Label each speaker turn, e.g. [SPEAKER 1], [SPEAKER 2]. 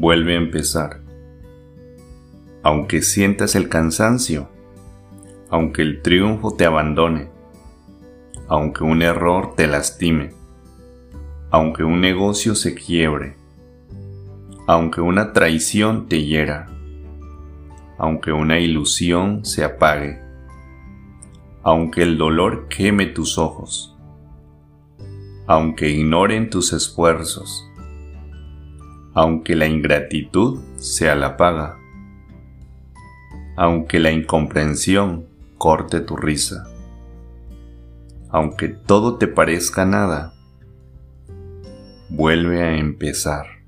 [SPEAKER 1] Vuelve a empezar. Aunque sientas el cansancio, aunque el triunfo te abandone, aunque un error te lastime, aunque un negocio se quiebre, aunque una traición te hiera, aunque una ilusión se apague, aunque el dolor queme tus ojos, aunque ignoren tus esfuerzos, aunque la ingratitud sea la paga, aunque la incomprensión corte tu risa, aunque todo te parezca nada, vuelve a empezar.